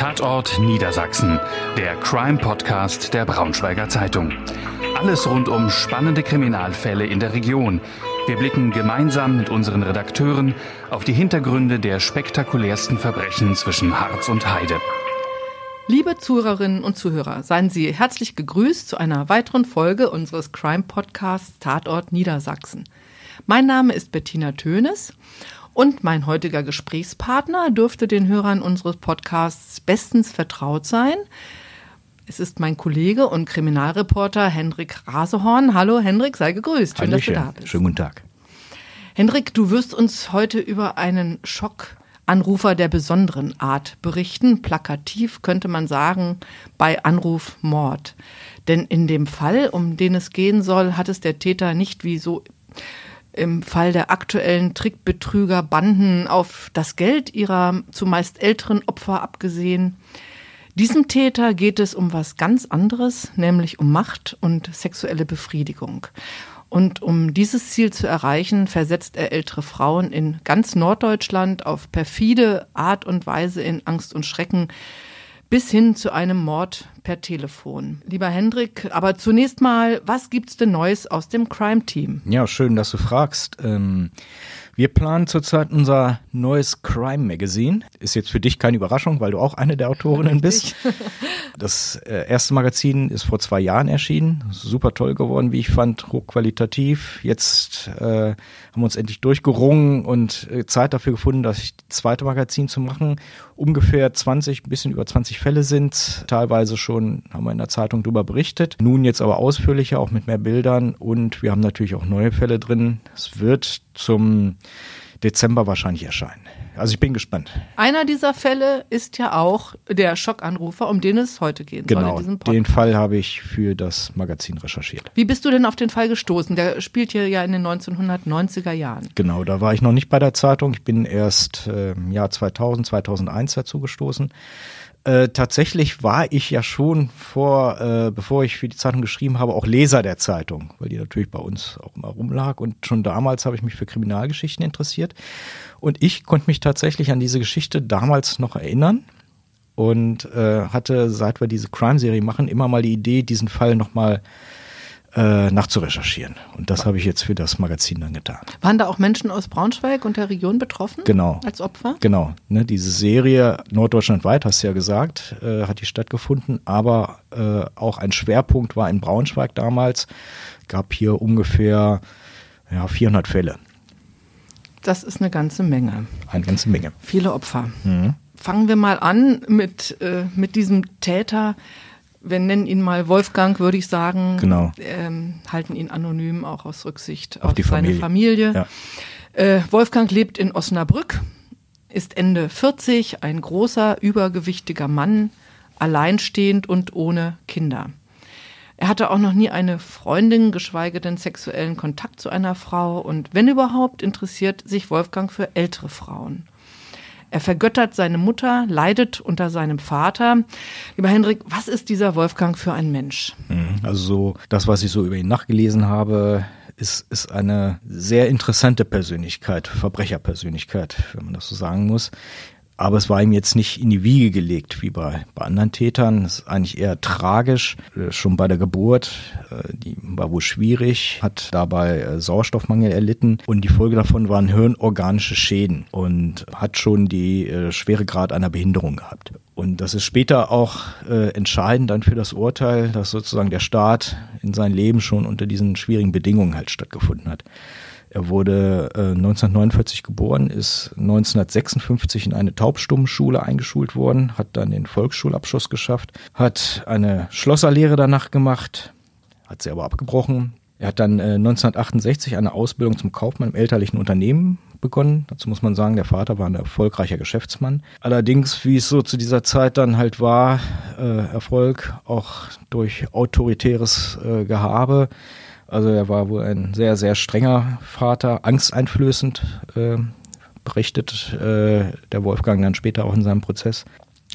Tatort Niedersachsen, der Crime-Podcast der Braunschweiger Zeitung. Alles rund um spannende Kriminalfälle in der Region. Wir blicken gemeinsam mit unseren Redakteuren auf die Hintergründe der spektakulärsten Verbrechen zwischen Harz und Heide. Liebe Zuhörerinnen und Zuhörer, seien Sie herzlich gegrüßt zu einer weiteren Folge unseres Crime-Podcasts Tatort Niedersachsen. Mein Name ist Bettina Tönes und mein heutiger Gesprächspartner dürfte den Hörern unseres Podcasts bestens vertraut sein. Es ist mein Kollege und Kriminalreporter Hendrik Rasehorn. Hallo Hendrik, sei gegrüßt. Schön, Hallöchen. dass du da bist. Schönen guten Tag. Hendrik, du wirst uns heute über einen Schockanrufer der besonderen Art berichten. Plakativ könnte man sagen, bei Anruf Mord. Denn in dem Fall, um den es gehen soll, hat es der Täter nicht wie so im Fall der aktuellen Trickbetrüger Banden auf das Geld ihrer zumeist älteren Opfer abgesehen. Diesem Täter geht es um was ganz anderes, nämlich um Macht und sexuelle Befriedigung. Und um dieses Ziel zu erreichen, versetzt er ältere Frauen in ganz Norddeutschland auf perfide Art und Weise in Angst und Schrecken bis hin zu einem Mord per Telefon. Lieber Hendrik, aber zunächst mal, was gibt's denn Neues aus dem Crime Team? Ja, schön, dass du fragst. Ähm wir planen zurzeit unser neues Crime Magazine. Ist jetzt für dich keine Überraschung, weil du auch eine der Autorinnen bist. Das äh, erste Magazin ist vor zwei Jahren erschienen. Super toll geworden, wie ich fand, hochqualitativ. Jetzt äh, haben wir uns endlich durchgerungen und äh, Zeit dafür gefunden, das zweite Magazin zu machen. Ungefähr 20, ein bisschen über 20 Fälle sind. Teilweise schon haben wir in der Zeitung darüber berichtet. Nun jetzt aber ausführlicher, auch mit mehr Bildern. Und wir haben natürlich auch neue Fälle drin. Es wird zum Dezember wahrscheinlich erscheinen. Also ich bin gespannt. Einer dieser Fälle ist ja auch der Schockanrufer, um den es heute gehen genau, soll. Genau, den Fall habe ich für das Magazin recherchiert. Wie bist du denn auf den Fall gestoßen? Der spielt hier ja in den 1990er Jahren. Genau, da war ich noch nicht bei der Zeitung. Ich bin erst äh, im Jahr 2000, 2001 dazu gestoßen. Äh, tatsächlich war ich ja schon vor, äh, bevor ich für die Zeitung geschrieben habe, auch Leser der Zeitung, weil die natürlich bei uns auch immer rumlag. Und schon damals habe ich mich für Kriminalgeschichten interessiert. Und ich konnte mich tatsächlich an diese Geschichte damals noch erinnern und äh, hatte, seit wir diese Crime-Serie machen, immer mal die Idee, diesen Fall nochmal mal äh, nachzurecherchieren. Und das habe ich jetzt für das Magazin dann getan. Waren da auch Menschen aus Braunschweig und der Region betroffen? Genau. Als Opfer? Genau. Ne, diese Serie norddeutschlandweit, hast du ja gesagt, äh, hat die stattgefunden, aber äh, auch ein Schwerpunkt war in Braunschweig damals. Gab hier ungefähr ja, 400 Fälle. Das ist eine ganze Menge. Eine ganze Menge. Viele Opfer. Mhm. Fangen wir mal an mit, äh, mit diesem Täter wir nennen ihn mal Wolfgang, würde ich sagen. Genau. Ähm, halten ihn anonym, auch aus Rücksicht auf, auf seine Familie. Ja. Äh, Wolfgang lebt in Osnabrück, ist Ende 40, ein großer, übergewichtiger Mann, alleinstehend und ohne Kinder. Er hatte auch noch nie eine Freundin, geschweige denn sexuellen Kontakt zu einer Frau und wenn überhaupt, interessiert sich Wolfgang für ältere Frauen. Er vergöttert seine Mutter, leidet unter seinem Vater. Lieber Hendrik, was ist dieser Wolfgang für ein Mensch? Mhm. Also so, das, was ich so über ihn nachgelesen habe, ist, ist eine sehr interessante Persönlichkeit, Verbrecherpersönlichkeit, wenn man das so sagen muss. Aber es war ihm jetzt nicht in die Wiege gelegt, wie bei, bei anderen Tätern. Es ist eigentlich eher tragisch. Äh, schon bei der Geburt, äh, die war wohl schwierig, hat dabei äh, Sauerstoffmangel erlitten und die Folge davon waren hirnorganische Schäden und hat schon die schwere Grad einer Behinderung gehabt. Und das ist später auch äh, entscheidend dann für das Urteil, dass sozusagen der Staat in sein Leben schon unter diesen schwierigen Bedingungen halt stattgefunden hat. Er wurde äh, 1949 geboren, ist 1956 in eine Taubstummenschule eingeschult worden, hat dann den Volksschulabschluss geschafft, hat eine Schlosserlehre danach gemacht, hat sie aber abgebrochen. Er hat dann äh, 1968 eine Ausbildung zum Kaufmann im elterlichen Unternehmen begonnen. Dazu muss man sagen, der Vater war ein erfolgreicher Geschäftsmann. Allerdings, wie es so zu dieser Zeit dann halt war, äh, Erfolg auch durch autoritäres äh, Gehabe also er war wohl ein sehr, sehr strenger Vater, angsteinflößend, äh, berichtet äh, der Wolfgang dann später auch in seinem Prozess.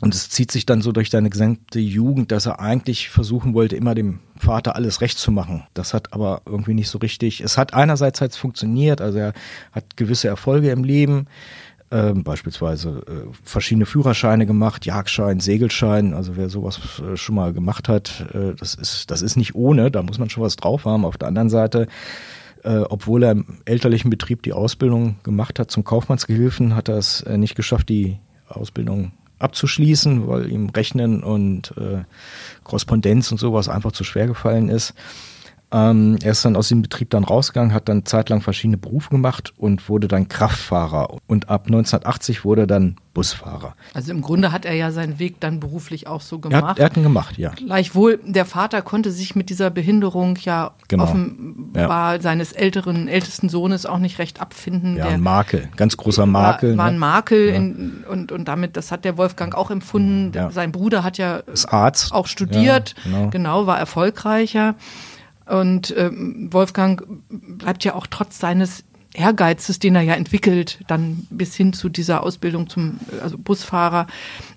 Und es zieht sich dann so durch seine gesamte Jugend, dass er eigentlich versuchen wollte, immer dem Vater alles recht zu machen. Das hat aber irgendwie nicht so richtig. Es hat einerseits halt funktioniert, also er hat gewisse Erfolge im Leben, ähm, beispielsweise äh, verschiedene Führerscheine gemacht, Jagdschein, Segelschein. Also wer sowas äh, schon mal gemacht hat, äh, das ist das ist nicht ohne. Da muss man schon was drauf haben. Auf der anderen Seite äh, obwohl er im elterlichen Betrieb die Ausbildung gemacht hat zum Kaufmannsgehilfen, hat er es äh, nicht geschafft, die Ausbildung abzuschließen, weil ihm Rechnen und äh, Korrespondenz und sowas einfach zu schwer gefallen ist. Ähm, er ist dann aus dem Betrieb dann rausgegangen, hat dann zeitlang verschiedene Berufe gemacht und wurde dann Kraftfahrer. Und ab 1980 wurde er dann Busfahrer. Also im Grunde hat er ja seinen Weg dann beruflich auch so gemacht. Er hat, er hat ihn gemacht, ja. Gleichwohl, der Vater konnte sich mit dieser Behinderung ja Genau. offenbar seines älteren, ältesten Sohnes auch nicht recht abfinden. Ja, Der ein Makel, ganz großer Makel. War, war ein ne? Makel in, und, und damit, das hat der Wolfgang auch empfunden. Ja. Sein Bruder hat ja Ist Arzt. auch studiert, Ja, genau. genau, war erfolgreicher. Und ähm, Wolfgang bleibt ja auch trotz seines Ehrgeizes, den er ja entwickelt, dann bis hin zu dieser Ausbildung zum äh, also Busfahrer,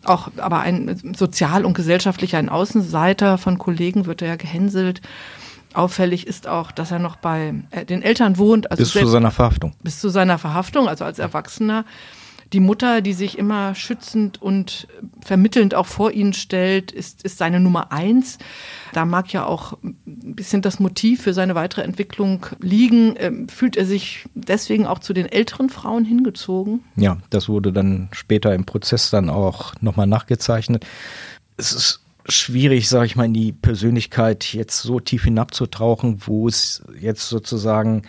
auch aber ein sozial und gesellschaftlich ein Außenseiter von Kollegen wird er ja gehänselt. Auffällig ist auch, dass er noch bei äh, den Eltern wohnt, also bis zu selbst- seiner Verhaftung. bis zu seiner Verhaftung, also als Erwachsener. Die Mutter, die sich immer schützend und vermittelnd auch vor ihn stellt, ist, ist seine Nummer eins. Da mag ja auch ein bisschen das Motiv für seine weitere Entwicklung liegen. Ähm, Fühlt er sich deswegen auch zu den älteren Frauen hingezogen? Ja, das wurde dann später im Prozess dann auch nochmal nachgezeichnet. Es ist schwierig, sage ich mal, in die Persönlichkeit jetzt so tief hinabzutauchen, wo es jetzt sozusagen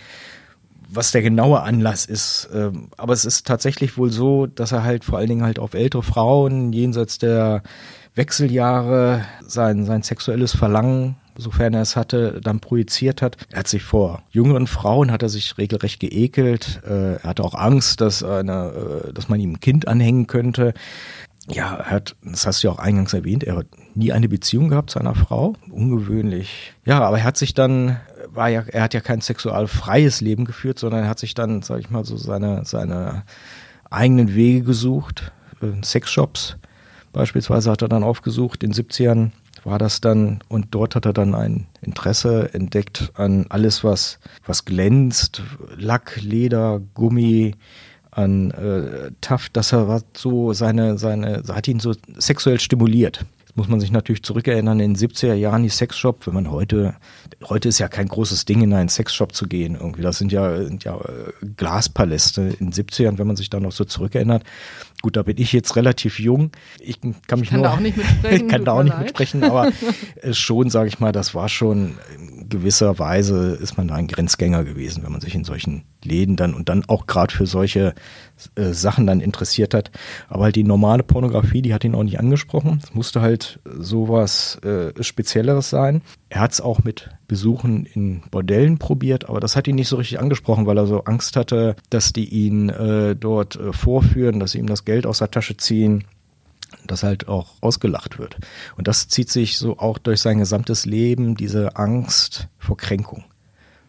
was der genaue Anlass ist. Ähm, Aber es ist tatsächlich wohl so, dass er halt vor allen Dingen halt auf ältere Frauen jenseits der Wechseljahre sein, sein sexuelles Verlangen sofern er es hatte, dann projiziert hat. Er hat sich vor jüngeren Frauen hat er sich regelrecht geekelt. Äh, Er hatte auch Angst, dass eine, äh, dass man ihm ein Kind anhängen könnte. Ja, er hat, das hast du ja auch eingangs erwähnt, er hat nie eine Beziehung gehabt zu einer Frau. Ungewöhnlich. Ja, aber er hat sich dann, war ja, er hat ja kein sexualfreies Leben geführt, sondern er hat sich dann, sag ich mal, so seine, seine eigenen Wege gesucht. Äh, Sexshops beispielsweise hat er dann aufgesucht. In den 70ern war das dann und dort hat er dann ein Interesse entdeckt an alles, was, was glänzt. Lack, Leder, Gummi, an äh, Taft, dass er so seine, seine, hat ihn so sexuell stimuliert. Muss man sich natürlich zurückerinnern, in den 70er Jahren die Sexshop, wenn man heute, heute ist ja kein großes Ding, in einen Sexshop zu gehen irgendwie. Das sind ja, sind ja äh, Glaspaläste. In den 70ern, wenn man sich da noch so zurückerinnert. Gut, da bin ich jetzt relativ jung. Ich kann mich kann nur, da auch nicht mitsprechen, ich kann da auch nicht leid. mitsprechen, aber äh, schon, sage ich mal, das war schon in gewisser Weise ist man da ein Grenzgänger gewesen, wenn man sich in solchen Läden dann und dann auch gerade für solche äh, Sachen dann interessiert hat. Aber halt die normale Pornografie, die hat ihn auch nicht angesprochen. Es musste halt sowas äh, Spezielleres sein. Er hat es auch mit Besuchen in Bordellen probiert, aber das hat ihn nicht so richtig angesprochen, weil er so Angst hatte, dass die ihn äh, dort äh, vorführen, dass sie ihm das Geld aus der Tasche ziehen dass halt auch ausgelacht wird. Und das zieht sich so auch durch sein gesamtes Leben, diese Angst vor Kränkung.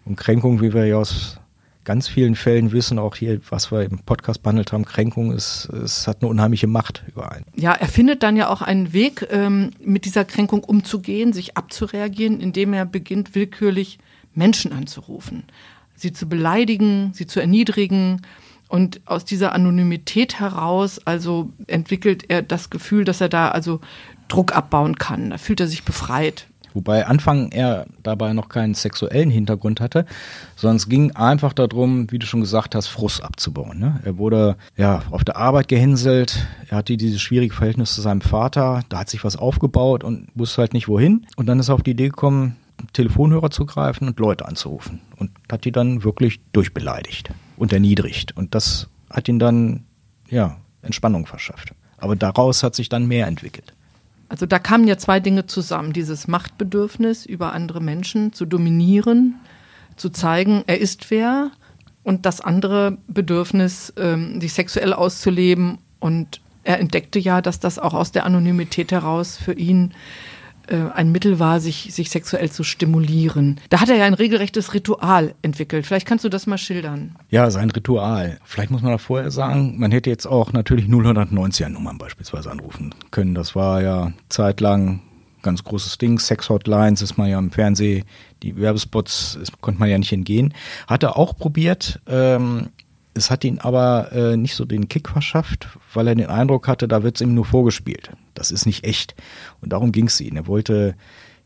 Und Kränkung, wie wir ja aus ganz vielen Fällen wissen, auch hier, was wir im Podcast behandelt haben, Kränkung ist, es hat eine unheimliche Macht über einen. Ja, er findet dann ja auch einen Weg, ähm, mit dieser Kränkung umzugehen, sich abzureagieren, indem er beginnt, willkürlich Menschen anzurufen, sie zu beleidigen, sie zu erniedrigen. Und aus dieser Anonymität heraus, also entwickelt er das Gefühl, dass er da also Druck abbauen kann. Da fühlt er sich befreit. Wobei Anfang er dabei noch keinen sexuellen Hintergrund hatte, sondern es ging einfach darum, wie du schon gesagt hast, Frust abzubauen. Ne? Er wurde ja auf der Arbeit gehänselt, er hatte dieses schwierige Verhältnis zu seinem Vater, da hat sich was aufgebaut und wusste halt nicht wohin. Und dann ist er auf die Idee gekommen, Telefonhörer zu greifen und Leute anzurufen. Und hat die dann wirklich durchbeleidigt und erniedrigt. Und das hat ihn dann, ja, Entspannung verschafft. Aber daraus hat sich dann mehr entwickelt. Also da kamen ja zwei Dinge zusammen. Dieses Machtbedürfnis, über andere Menschen zu dominieren, zu zeigen, er ist wer. Und das andere Bedürfnis, ähm, sich sexuell auszuleben. Und er entdeckte ja, dass das auch aus der Anonymität heraus für ihn ein Mittel war, sich, sich sexuell zu stimulieren. Da hat er ja ein regelrechtes Ritual entwickelt. Vielleicht kannst du das mal schildern. Ja, sein Ritual. Vielleicht muss man da vorher sagen, man hätte jetzt auch natürlich 090er Nummern beispielsweise anrufen können. Das war ja zeitlang ganz großes Ding. Sex-Hotlines ist man ja im Fernsehen, die Werbespots ist, konnte man ja nicht entgehen. Hat er auch probiert, ähm, Es hat ihn aber äh, nicht so den Kick verschafft, weil er den Eindruck hatte, da wird es ihm nur vorgespielt. Das ist nicht echt. Und darum ging es ihm. Er wollte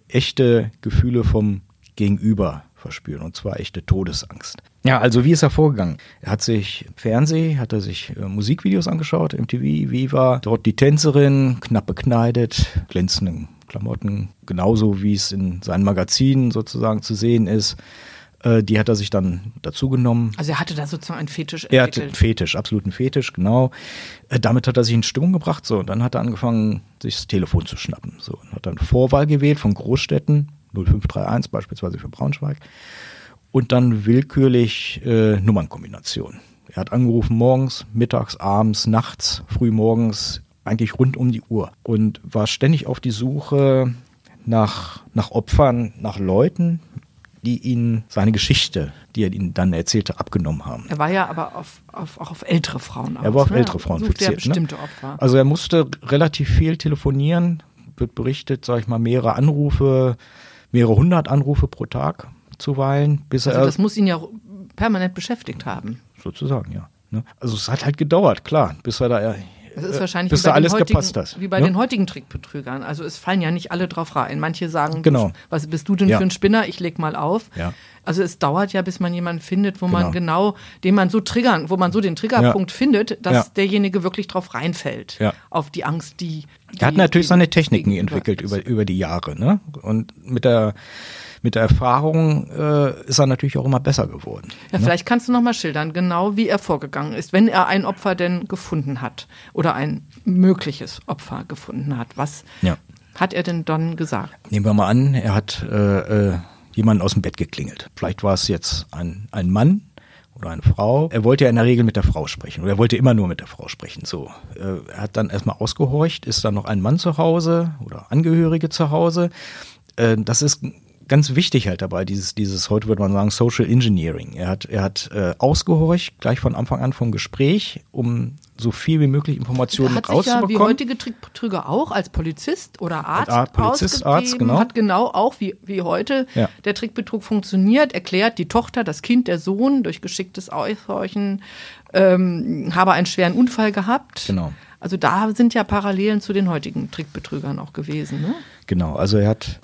echte Gefühle vom Gegenüber verspüren und zwar echte Todesangst. Ja, also wie ist er vorgegangen? Er hat sich im Fernsehen, hat er sich äh, Musikvideos angeschaut, MTV, Viva, dort die Tänzerin, knapp bekleidet, glänzende Klamotten, genauso wie es in seinen Magazinen sozusagen zu sehen ist. Äh, die hat er sich dann dazu genommen. Also er hatte da sozusagen einen Fetisch entwickelt. Er hatte einen Fetisch, absoluten Fetisch, genau. Äh, damit hat er sich in Stimmung gebracht. So, und dann hat er angefangen, sich das Telefon zu schnappen. So, und hat dann Vorwahl gewählt von Großstädten, 0531 beispielsweise für Braunschweig. Und dann willkürlich äh, Nummernkombinationen. Er hat angerufen morgens, mittags, abends, nachts, frühmorgens, eigentlich rund um die Uhr und war ständig auf die Suche nach, nach Opfern, nach Leuten, die ihn seine Geschichte, die er ihnen dann erzählte, abgenommen haben. Er war ja aber auf, auf, auch auf ältere Frauen aus. Er war auf ne? ältere Frauen fixiert. Er ne? bestimmte ne? Opfer. Also er musste relativ viel telefonieren, wird berichtet, sage ich mal, mehrere Anrufe, mehrere hundert Anrufe pro Tag zuweilen, bis also er. Das muss ihn ja permanent beschäftigt haben. Sozusagen, ja. Ne? Also es hat halt gedauert, klar, bis er da das ist wahrscheinlich bis wie, bei alles heutigen, gepasst hat, wie bei ne? den heutigen Trickbetrügern. Also es fallen ja nicht alle drauf rein. Manche sagen, genau. was bist du denn ja. für ein Spinner? Ich leg mal auf. Ja. Also es dauert ja, bis man jemanden findet, wo genau. man genau, den man so triggern, wo man so den Triggerpunkt ja. findet, dass derjenige wirklich drauf reinfällt. Auf die Angst, die. die er hat natürlich seine Techniken entwickelt über, über die Jahre, ne? Und mit der mit der Erfahrung äh, ist er natürlich auch immer besser geworden. Ja, ne? vielleicht kannst du noch mal schildern, genau wie er vorgegangen ist, wenn er ein Opfer denn gefunden hat oder ein mögliches Opfer gefunden hat. Was ja. hat er denn dann gesagt? Nehmen wir mal an, er hat äh, äh, jemanden aus dem Bett geklingelt. Vielleicht war es jetzt ein, ein Mann, oder eine Frau. Er wollte ja in der Regel mit der Frau sprechen oder er wollte immer nur mit der Frau sprechen. So, äh, er hat dann erstmal ausgehorcht, ist da noch ein Mann zu Hause oder Angehörige zu Hause. Äh, das ist ganz wichtig halt dabei, dieses, dieses, heute würde man sagen, Social Engineering. Er hat, er hat äh, ausgehorcht, gleich von Anfang an vom Gespräch, um so viel wie möglich Informationen hat rauszubekommen. Sich ja, wie heutige Trickbetrüger auch, als Polizist oder Arzt, Art, Polizist, Arzt, genau. hat genau auch wie, wie heute ja. der Trickbetrug funktioniert, erklärt die Tochter, das Kind, der Sohn durch geschicktes Aushorchen ähm, habe einen schweren Unfall gehabt. Genau. Also da sind ja Parallelen zu den heutigen Trickbetrügern auch gewesen. Ne? Genau, also er hat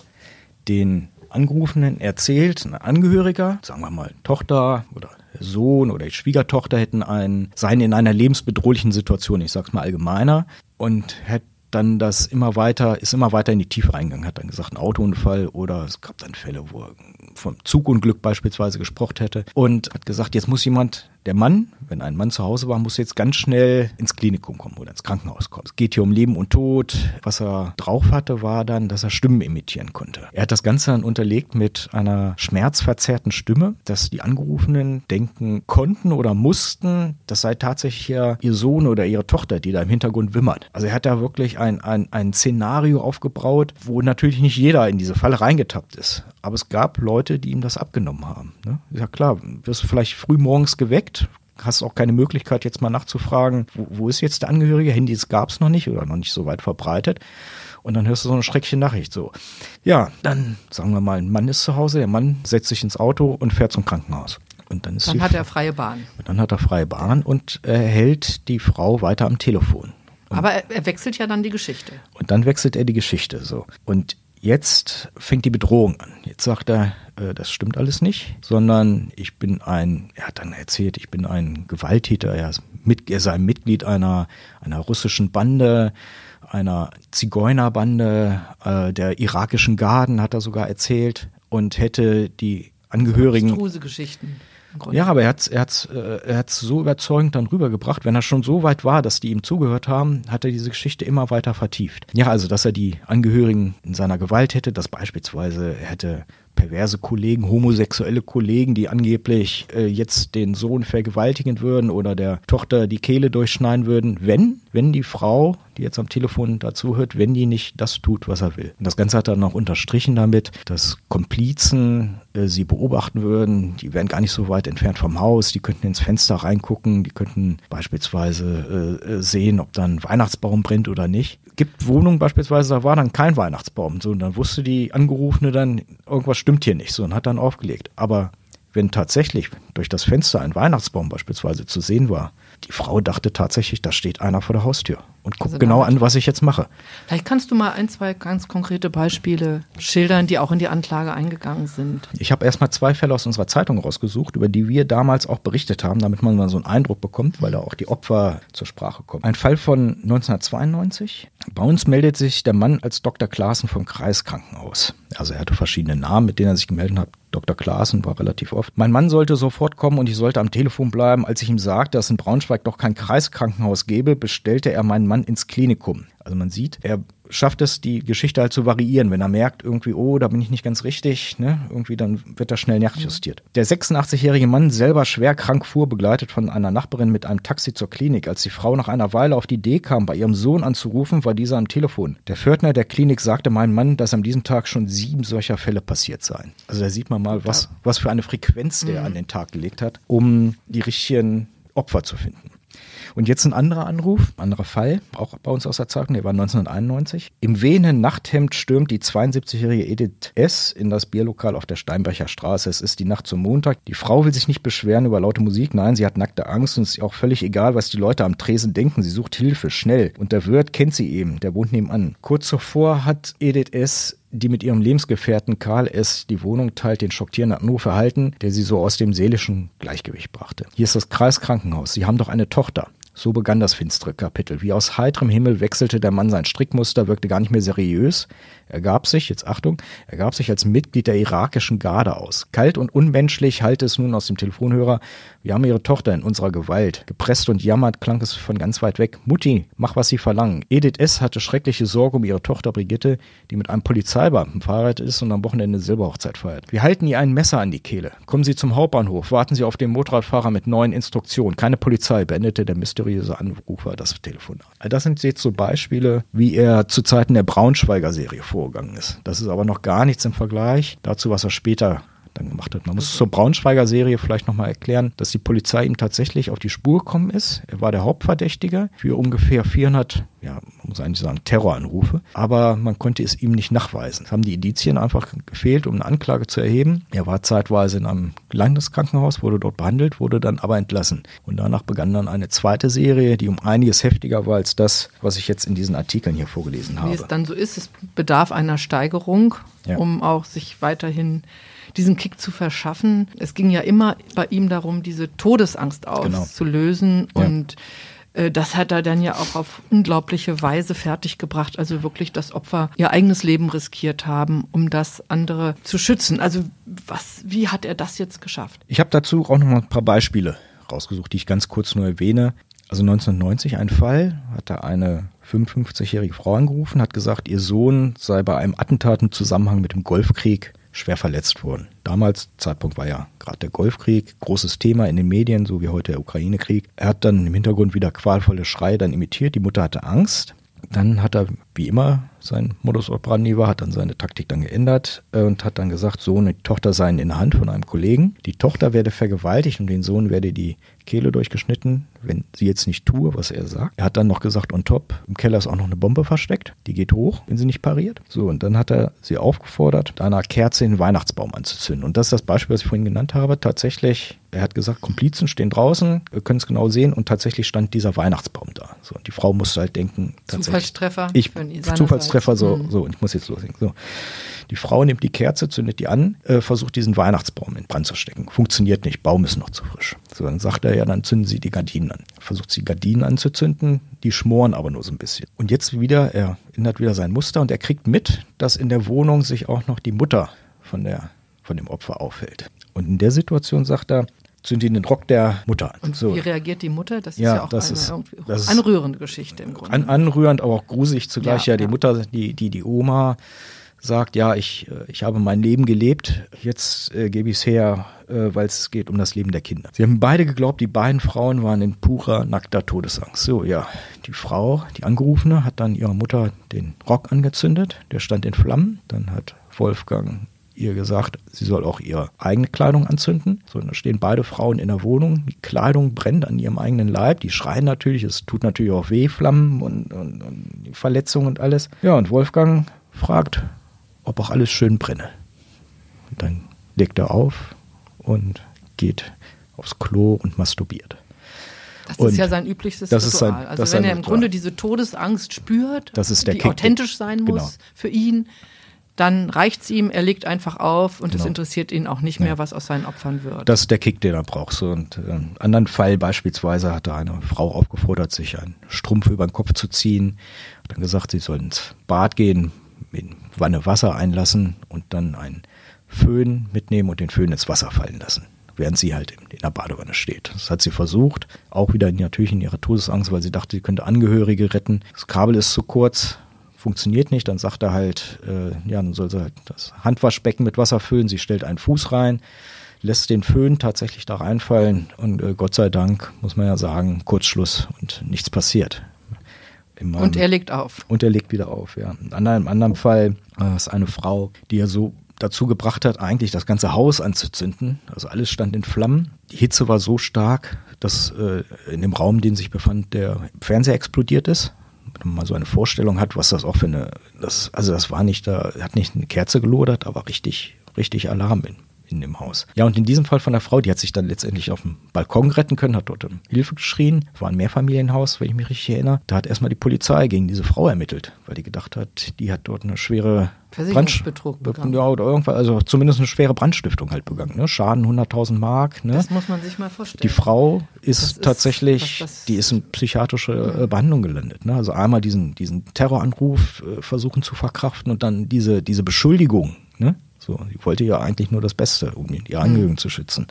den Angerufenen erzählt, ein Angehöriger, sagen wir mal Tochter oder Sohn oder Schwiegertochter hätten einen, seien in einer lebensbedrohlichen Situation, ich sag's mal allgemeiner, und hätte dann das immer weiter, ist immer weiter in die Tiefe eingegangen, hat dann gesagt, ein Autounfall oder es gab dann Fälle, wo er vom Zugunglück beispielsweise gesprochen hätte und hat gesagt, jetzt muss jemand der Mann, wenn ein Mann zu Hause war, muss jetzt ganz schnell ins Klinikum kommen oder ins Krankenhaus kommen. Es geht hier um Leben und Tod. Was er drauf hatte, war dann, dass er Stimmen imitieren konnte. Er hat das Ganze dann unterlegt mit einer schmerzverzerrten Stimme, dass die Angerufenen denken konnten oder mussten, das sei tatsächlich ja ihr Sohn oder ihre Tochter, die da im Hintergrund wimmert. Also er hat da wirklich ein, ein, ein Szenario aufgebraut, wo natürlich nicht jeder in diese Falle reingetappt ist. Aber es gab Leute, die ihm das abgenommen haben. Ne? Ja klar, wirst du vielleicht früh morgens geweckt, hast auch keine Möglichkeit jetzt mal nachzufragen, wo, wo ist jetzt der Angehörige? Handys gab es noch nicht oder noch nicht so weit verbreitet. Und dann hörst du so eine schreckliche Nachricht so. Ja, dann sagen wir mal, ein Mann ist zu Hause, der Mann setzt sich ins Auto und fährt zum Krankenhaus. Und dann ist dann hat er freie Bahn. Und dann hat er freie Bahn und er hält die Frau weiter am Telefon. Und Aber er, er wechselt ja dann die Geschichte. Und dann wechselt er die Geschichte so. Und Jetzt fängt die Bedrohung an. Jetzt sagt er, äh, das stimmt alles nicht, sondern ich bin ein, er hat dann erzählt, ich bin ein Gewalttäter, er, mit, er sei Mitglied einer, einer russischen Bande, einer Zigeunerbande, äh, der irakischen Garden, hat er sogar erzählt, und hätte die Angehörigen. Geschichten. Ja, aber er hat es er hat's, äh, er hat's so überzeugend dann rübergebracht. Wenn er schon so weit war, dass die ihm zugehört haben, hat er diese Geschichte immer weiter vertieft. Ja, also, dass er die Angehörigen in seiner Gewalt hätte, dass beispielsweise er hätte perverse Kollegen, homosexuelle Kollegen, die angeblich äh, jetzt den Sohn vergewaltigen würden oder der Tochter die Kehle durchschneiden würden, wenn, wenn die Frau, die jetzt am Telefon dazu hört, wenn die nicht das tut, was er will. Und das Ganze hat er noch unterstrichen damit, dass Komplizen äh, sie beobachten würden, die wären gar nicht so weit entfernt vom Haus, die könnten ins Fenster reingucken, die könnten beispielsweise äh, äh sehen, ob da ein Weihnachtsbaum brennt oder nicht gibt Wohnungen beispielsweise, da war dann kein Weihnachtsbaum. So, und dann wusste die Angerufene dann, irgendwas stimmt hier nicht. So, und hat dann aufgelegt. Aber wenn tatsächlich durch das Fenster ein Weihnachtsbaum beispielsweise zu sehen war, die Frau dachte tatsächlich, da steht einer vor der Haustür und guckt also genau an, was ich jetzt mache. Vielleicht kannst du mal ein, zwei ganz konkrete Beispiele schildern, die auch in die Anklage eingegangen sind. Ich habe erstmal zwei Fälle aus unserer Zeitung rausgesucht, über die wir damals auch berichtet haben, damit man mal so einen Eindruck bekommt, weil da auch die Opfer zur Sprache kommen. Ein Fall von 1992. Bei uns meldet sich der Mann als Dr. Klaassen vom Kreiskrankenhaus. Also er hatte verschiedene Namen, mit denen er sich gemeldet hat. Dr. Klaassen war relativ oft. Mein Mann sollte sofort kommen und ich sollte am Telefon bleiben. Als ich ihm sagte, dass in Braunschweig doch kein Kreiskrankenhaus gäbe, bestellte er meinen Mann ins Klinikum. Also man sieht, er schafft es, die Geschichte halt zu variieren. Wenn er merkt, irgendwie, oh, da bin ich nicht ganz richtig, ne, irgendwie, dann wird er schnell nachjustiert. Der 86-jährige Mann, selber schwer krank fuhr, begleitet von einer Nachbarin mit einem Taxi zur Klinik. Als die Frau nach einer Weile auf die Idee kam, bei ihrem Sohn anzurufen, war dieser am Telefon. Der Pförtner der Klinik sagte meinem Mann, dass an diesem Tag schon sieben solcher Fälle passiert seien. Also da sieht man mal, was, was für eine Frequenz der mhm. an den Tag gelegt hat, um die richtigen Opfer zu finden. Und jetzt ein anderer Anruf, anderer Fall, auch bei uns aus der Zeitung, der war 1991. Im wehenden Nachthemd stürmt die 72-jährige Edith S. in das Bierlokal auf der Steinbecher Straße. Es ist die Nacht zum Montag. Die Frau will sich nicht beschweren über laute Musik. Nein, sie hat nackte Angst und es ist auch völlig egal, was die Leute am Tresen denken. Sie sucht Hilfe, schnell. Und der Wirt kennt sie eben, der wohnt nebenan. Kurz zuvor hat Edith S die mit ihrem Lebensgefährten Karl S. die Wohnung teilt, den schockierenden Anruf erhalten, der sie so aus dem seelischen Gleichgewicht brachte. Hier ist das Kreiskrankenhaus. Sie haben doch eine Tochter. So begann das finstere Kapitel. Wie aus heiterem Himmel wechselte der Mann sein Strickmuster, wirkte gar nicht mehr seriös. Er gab sich, jetzt Achtung, er gab sich als Mitglied der irakischen Garde aus. Kalt und unmenschlich hallte es nun aus dem Telefonhörer. Wir haben ihre Tochter in unserer Gewalt. Gepresst und jammert klang es von ganz weit weg. Mutti, mach, was sie verlangen. Edith S. hatte schreckliche Sorge um ihre Tochter Brigitte, die mit einem Polizeibeamten verheiratet ist und am Wochenende Silberhochzeit feiert. Wir halten ihr ein Messer an die Kehle. Kommen Sie zum Hauptbahnhof. Warten Sie auf den Motorradfahrer mit neuen Instruktionen. Keine Polizei, beendete der mysteriöse Anrufer das Telefonat. Das sind jetzt so Beispiele, wie er zu Zeiten der Braunschweiger Serie vor vorgegangen ist. Das ist aber noch gar nichts im Vergleich dazu, was er später dann gemacht hat. Man muss zur Braunschweiger Serie vielleicht nochmal erklären, dass die Polizei ihm tatsächlich auf die Spur gekommen ist. Er war der Hauptverdächtige für ungefähr 400, ja, man muss eigentlich sagen, Terroranrufe. Aber man konnte es ihm nicht nachweisen. Es haben die Indizien einfach gefehlt, um eine Anklage zu erheben. Er war zeitweise in einem Landeskrankenhaus, wurde dort behandelt, wurde dann aber entlassen. Und danach begann dann eine zweite Serie, die um einiges heftiger war als das, was ich jetzt in diesen Artikeln hier vorgelesen habe. Wie es dann so ist, es bedarf einer Steigerung, ja. um auch sich weiterhin diesen Kick zu verschaffen. Es ging ja immer bei ihm darum, diese Todesangst genau. auszulösen genau. und äh, das hat er dann ja auch auf unglaubliche Weise fertiggebracht. Also wirklich, dass Opfer ihr eigenes Leben riskiert haben, um das andere zu schützen. Also was, wie hat er das jetzt geschafft? Ich habe dazu auch noch mal ein paar Beispiele rausgesucht, die ich ganz kurz nur erwähne. Also 1990 ein Fall, hat da eine 55-jährige Frau angerufen, hat gesagt, ihr Sohn sei bei einem Attentat im Zusammenhang mit dem Golfkrieg schwer verletzt wurden. Damals, Zeitpunkt war ja gerade der Golfkrieg, großes Thema in den Medien, so wie heute der Ukraine-Krieg. Er hat dann im Hintergrund wieder qualvolle Schreie dann imitiert. Die Mutter hatte Angst. Dann hat er, wie immer, sein Modus operandi war, hat dann seine Taktik dann geändert äh, und hat dann gesagt, Sohn und Tochter seien in der Hand von einem Kollegen. Die Tochter werde vergewaltigt und den Sohn werde die Kehle durchgeschnitten, wenn sie jetzt nicht tue, was er sagt. Er hat dann noch gesagt, on top, im Keller ist auch noch eine Bombe versteckt, die geht hoch, wenn sie nicht pariert. So, und dann hat er sie aufgefordert, einer Kerze in den Weihnachtsbaum anzuzünden. Und das ist das Beispiel, was ich vorhin genannt habe. Tatsächlich, er hat gesagt, Komplizen stehen draußen, wir können es genau sehen und tatsächlich stand dieser Weihnachtsbaum da. So, und die Frau musste halt denken, Zufallstreffer. Ich, Zufallstreffer, so, mhm. so, und ich muss jetzt loslegen. So. Die Frau nimmt die Kerze, zündet die an, äh, versucht diesen Weihnachtsbaum in Brand zu stecken. Funktioniert nicht, Baum ist noch zu frisch. So, dann sagt er ja, dann zünden Sie die Gardinen an. Versucht sie Gardinen anzuzünden, die schmoren aber nur so ein bisschen. Und jetzt wieder, er ändert wieder sein Muster und er kriegt mit, dass in der Wohnung sich auch noch die Mutter von der von dem Opfer aufhält. Und in der Situation sagt er, zünd ihn den Rock der Mutter an. Und so. wie reagiert die Mutter? Das ist ja, ja auch das eine ist, das anrührende Geschichte im Grunde. An, anrührend, aber auch gruselig zugleich. Ja, ja die Mutter, die, die, die Oma sagt, ja, ich, äh, ich habe mein Leben gelebt, jetzt äh, gebe ich es her, äh, weil es geht um das Leben der Kinder. Sie haben beide geglaubt, die beiden Frauen waren in purer, nackter Todesangst. So, ja, die Frau, die Angerufene, hat dann ihrer Mutter den Rock angezündet, der stand in Flammen. Dann hat Wolfgang ihr gesagt, sie soll auch ihre eigene Kleidung anzünden. So, da stehen beide Frauen in der Wohnung. Die Kleidung brennt an ihrem eigenen Leib. Die schreien natürlich. Es tut natürlich auch weh, Flammen und, und, und Verletzungen und alles. Ja, und Wolfgang fragt, ob auch alles schön brenne. Und dann legt er auf, und geht aufs Klo und masturbiert. Das Und ist ja sein ist Ritual. sein- also wenn er im Ritual. Grunde diese Todesangst spürt, die Kick. authentisch sein muss Genau. für ihn, dann reicht's ihm, er legt einfach auf und es Genau. interessiert ihn auch nicht mehr, was aus seinen Opfern wird. Das ist der Kick, den er braucht. So, und äh, einen anderen Fall beispielsweise hatte eine Frau aufgefordert, sich einen Strumpf über den Kopf zu ziehen. Hat dann gesagt, sie soll ins Bad gehen, in Wanne Wasser einlassen und dann einen Föhn mitnehmen und den Föhn ins Wasser fallen lassen, während sie halt in, in der Badewanne steht. Das hat sie versucht, auch wieder natürlich in ihrer Todesangst, weil sie dachte, sie könnte Angehörige retten. Das Kabel ist zu kurz, funktioniert nicht. Dann sagt er halt, äh, ja, dann soll sie halt das Handwaschbecken mit Wasser füllen. Sie stellt einen Fuß rein, lässt den Föhn tatsächlich da reinfallen und äh, Gott sei Dank, muss man ja sagen, Kurzschluss und nichts passiert. Im, und er legt auf. und er legt wieder auf, ja. Im anderen, im anderen Fall äh, ist eine Frau, die er so dazu gebracht hat, eigentlich das ganze Haus anzuzünden. Also alles stand in Flammen. Die Hitze war so stark, dass äh, in dem Raum, den sich befand, der Fernseher explodiert ist. Man mal so eine Vorstellung hat, was das auch für eine, das, also das war nicht da, hat nicht eine Kerze gelodert, aber richtig, richtig Alarm in, in dem Haus. Ja, und in diesem Fall von der Frau, die hat sich dann letztendlich auf dem Balkon retten können, hat dort um Hilfe geschrien, war ein Mehrfamilienhaus, wenn ich mich richtig erinnere. Da hat erstmal die Polizei gegen diese Frau ermittelt, weil die gedacht hat, die hat dort eine schwere Versicherungsbetrug begangen. Ja, oder irgendwas, also zumindest eine schwere Brandstiftung halt begangen. Ne? Schaden 100.000 Mark. Ne? Das muss man sich mal vorstellen. Die Frau ist, ist- tatsächlich, was das- die ist in psychiatrische äh, Behandlung gelandet. Ne? Also einmal diesen, diesen Terroranruf äh, versuchen zu verkraften und dann diese, diese Beschuldigung. Ne? So, die wollte ja eigentlich nur das Beste, um Mhm. ihre Angehörigen zu schützen.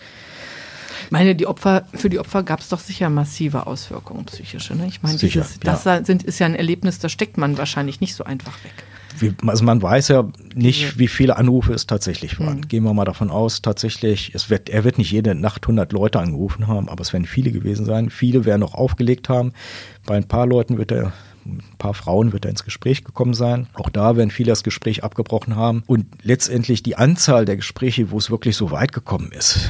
Ich meine, die Opfer, für die Opfer gab es doch sicher massive Auswirkungen, psychische. Ne? Ich meine, Sicher, dieses, das sind, ist ja ein Erlebnis, das steckt man wahrscheinlich nicht so einfach weg. Wie, also man weiß ja nicht, Diese- wie viele Anrufe es tatsächlich waren. Mhm. Gehen wir mal davon aus, tatsächlich, es wird, er wird nicht jede Nacht 100 Leute angerufen haben, aber es werden viele gewesen sein. Viele werden auch aufgelegt haben. Bei ein paar Leuten wird er, ein paar Frauen wird er ins Gespräch gekommen sein. Auch da werden viele das Gespräch abgebrochen haben. Und letztendlich die Anzahl der Gespräche, wo es wirklich so weit gekommen ist,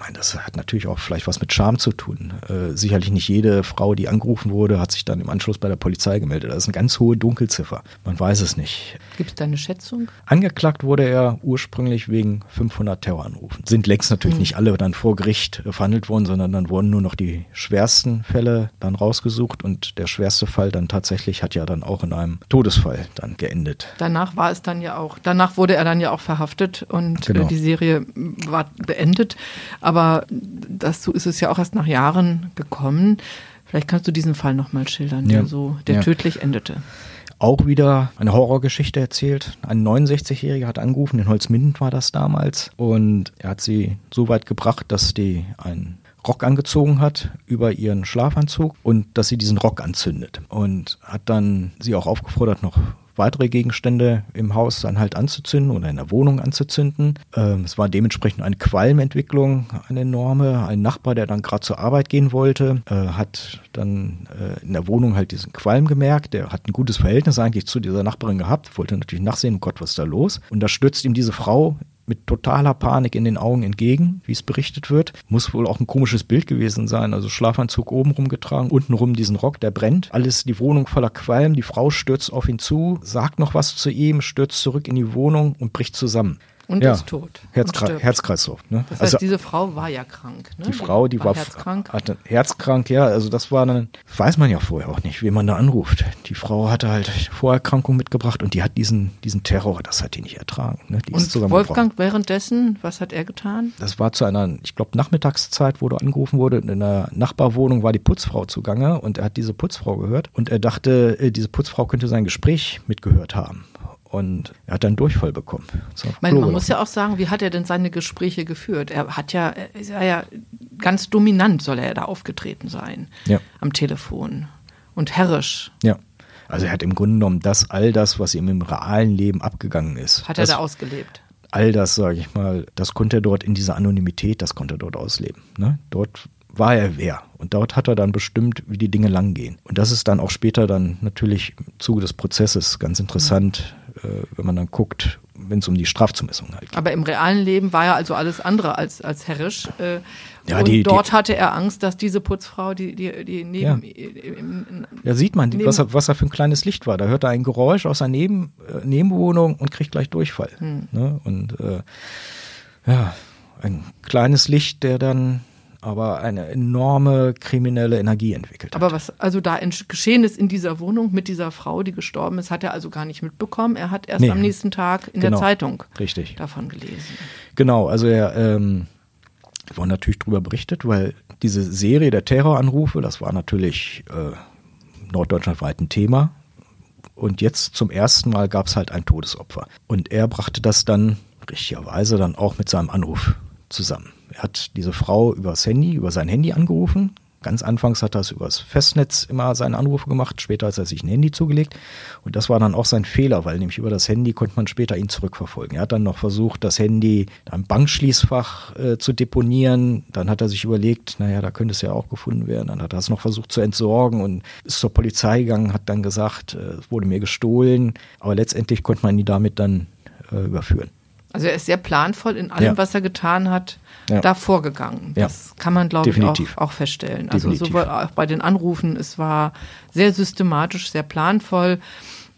meine, das hat natürlich auch vielleicht was mit Scham zu tun. Äh, sicherlich nicht jede Frau, die angerufen wurde, hat sich dann im Anschluss bei der Polizei gemeldet. Das ist eine ganz hohe Dunkelziffer. Man weiß es nicht. Gibt es da eine Schätzung? Angeklagt wurde er ursprünglich wegen 500 Terroranrufen. Sind längst natürlich nicht alle dann vor Gericht verhandelt worden, sondern dann wurden nur noch die schwersten Fälle dann rausgesucht und der schwerste Fall dann tatsächlich hat ja dann auch in einem Todesfall dann geendet. Danach war es dann ja auch, danach wurde er dann ja auch verhaftet und Genau. äh, die Serie war beendet. Aber dazu ist es ja auch erst nach Jahren gekommen. Vielleicht kannst du diesen Fall nochmal schildern, Ja. der so, der Ja. tödlich endete. Auch wieder eine Horrorgeschichte erzählt. Ein 69-Jähriger hat angerufen, in Holzminden war das damals. Und er hat sie so weit gebracht, dass die einen Rock angezogen hat über ihren Schlafanzug und dass sie diesen Rock anzündet. Und hat dann sie auch aufgefordert, noch weitere Gegenstände im Haus dann halt anzuzünden oder in der Wohnung anzuzünden. Ähm, es war dementsprechend eine Qualmentwicklung, eine enorme. Ein Nachbar, der dann gerade zur Arbeit gehen wollte, äh, hat dann äh, in der Wohnung halt diesen Qualm gemerkt. Der hat ein gutes Verhältnis eigentlich zu dieser Nachbarin gehabt, wollte natürlich nachsehen, oh Gott, was ist da los? Und da stürzt ihm diese Frau mit totaler Panik in den Augen entgegen, wie es berichtet wird. Muss wohl auch ein komisches Bild gewesen sein. Also Schlafanzug oben rumgetragen, untenrum diesen Rock, der brennt. Alles die Wohnung voller Qualm. Die Frau stürzt auf ihn zu, sagt noch was zu ihm, stürzt zurück in die Wohnung und bricht zusammen. Und ist tot. stirbt. Herzkreislauf. Ne? Das heißt, diese Frau war ja krank. Ne? Die Frau, die war, herzkrank. Hatte herzkrank, ja. Also das war dann, weiß man ja vorher auch nicht, wie man da anruft. Die Frau hatte halt Vorerkrankung mitgebracht und die hat diesen, diesen Terror, das hat die nicht ertragen. Ne? Die Und Wolfgang währenddessen, was hat er getan? Das war zu einer, ich glaube, Nachmittagszeit, wo du angerufen wurde. In der Nachbarwohnung war die Putzfrau zugange und er hat diese Putzfrau gehört und er dachte, äh, diese Putzfrau könnte sein Gespräch mitgehört haben. Und er hat dann Durchfall bekommen. Meine, man muss ja auch sagen, wie hat er denn seine Gespräche geführt? Er hat ja, er ist ja, ganz dominant soll er da aufgetreten sein Ja. am Telefon und herrisch Ja. Also er hat im Grunde genommen das, all das, was ihm im realen Leben abgegangen ist. hat er das, da ausgelebt. all das, sage ich mal, das konnte er dort in dieser Anonymität, das konnte er dort ausleben. Ne? Dort war er wer. Und dort hat er dann bestimmt, wie die Dinge langgehen. Und das ist dann auch später dann natürlich im Zuge des Prozesses ganz interessant, wenn man dann guckt, wenn es um die Strafzumessung halt geht. Aber im realen Leben war er also alles andere als, als herrisch. Äh, Ja, und die- dort die- hatte er Angst, dass diese Putzfrau, die, die, die neben, im- Ja, sieht man, Neben- was er, was er für ein kleines Licht war. Da hört er ein Geräusch aus seiner Neben, äh, Nebenwohnung und kriegt gleich Durchfall. Hm. Ne? Und äh, ja, ein kleines Licht, der dann aber eine enorme kriminelle Energie entwickelt hat. Aber was also da geschehen ist in dieser Wohnung mit dieser Frau, die gestorben ist, hat er also gar nicht mitbekommen. Er hat erst nee. am nächsten Tag in genau. der Zeitung Richtig. davon gelesen. Genau, also er ähm, wurde natürlich darüber berichtet, weil diese Serie der Terroranrufe, das war natürlich äh, norddeutschlandweit ein Thema. Und jetzt zum ersten Mal gab es halt ein Todesopfer. Und er brachte das dann richtigerweise dann auch mit seinem Anruf zusammen. Hat diese Frau übers Handy, über sein Handy angerufen. Ganz anfangs hat er es übers Festnetz immer seine Anrufe gemacht, später hat er sich ein Handy zugelegt. Und das war dann auch sein Fehler, weil nämlich über das Handy konnte man später ihn zurückverfolgen. Er hat dann noch versucht, das Handy am Bankschließfach äh, zu deponieren. Dann hat er sich überlegt, naja, da könnte es ja auch gefunden werden. Dann hat er es noch versucht zu entsorgen und ist zur Polizei gegangen, hat dann gesagt, äh, es wurde mir gestohlen. Aber letztendlich konnte man ihn damit dann äh, überführen. Also er ist sehr planvoll in allem, ja. was er getan hat, ja. da vorgegangen. Das ja. kann man, glaube ich, auch, auch, feststellen. Also Definitiv. sowohl auch bei den Anrufen, es war sehr systematisch, sehr planvoll.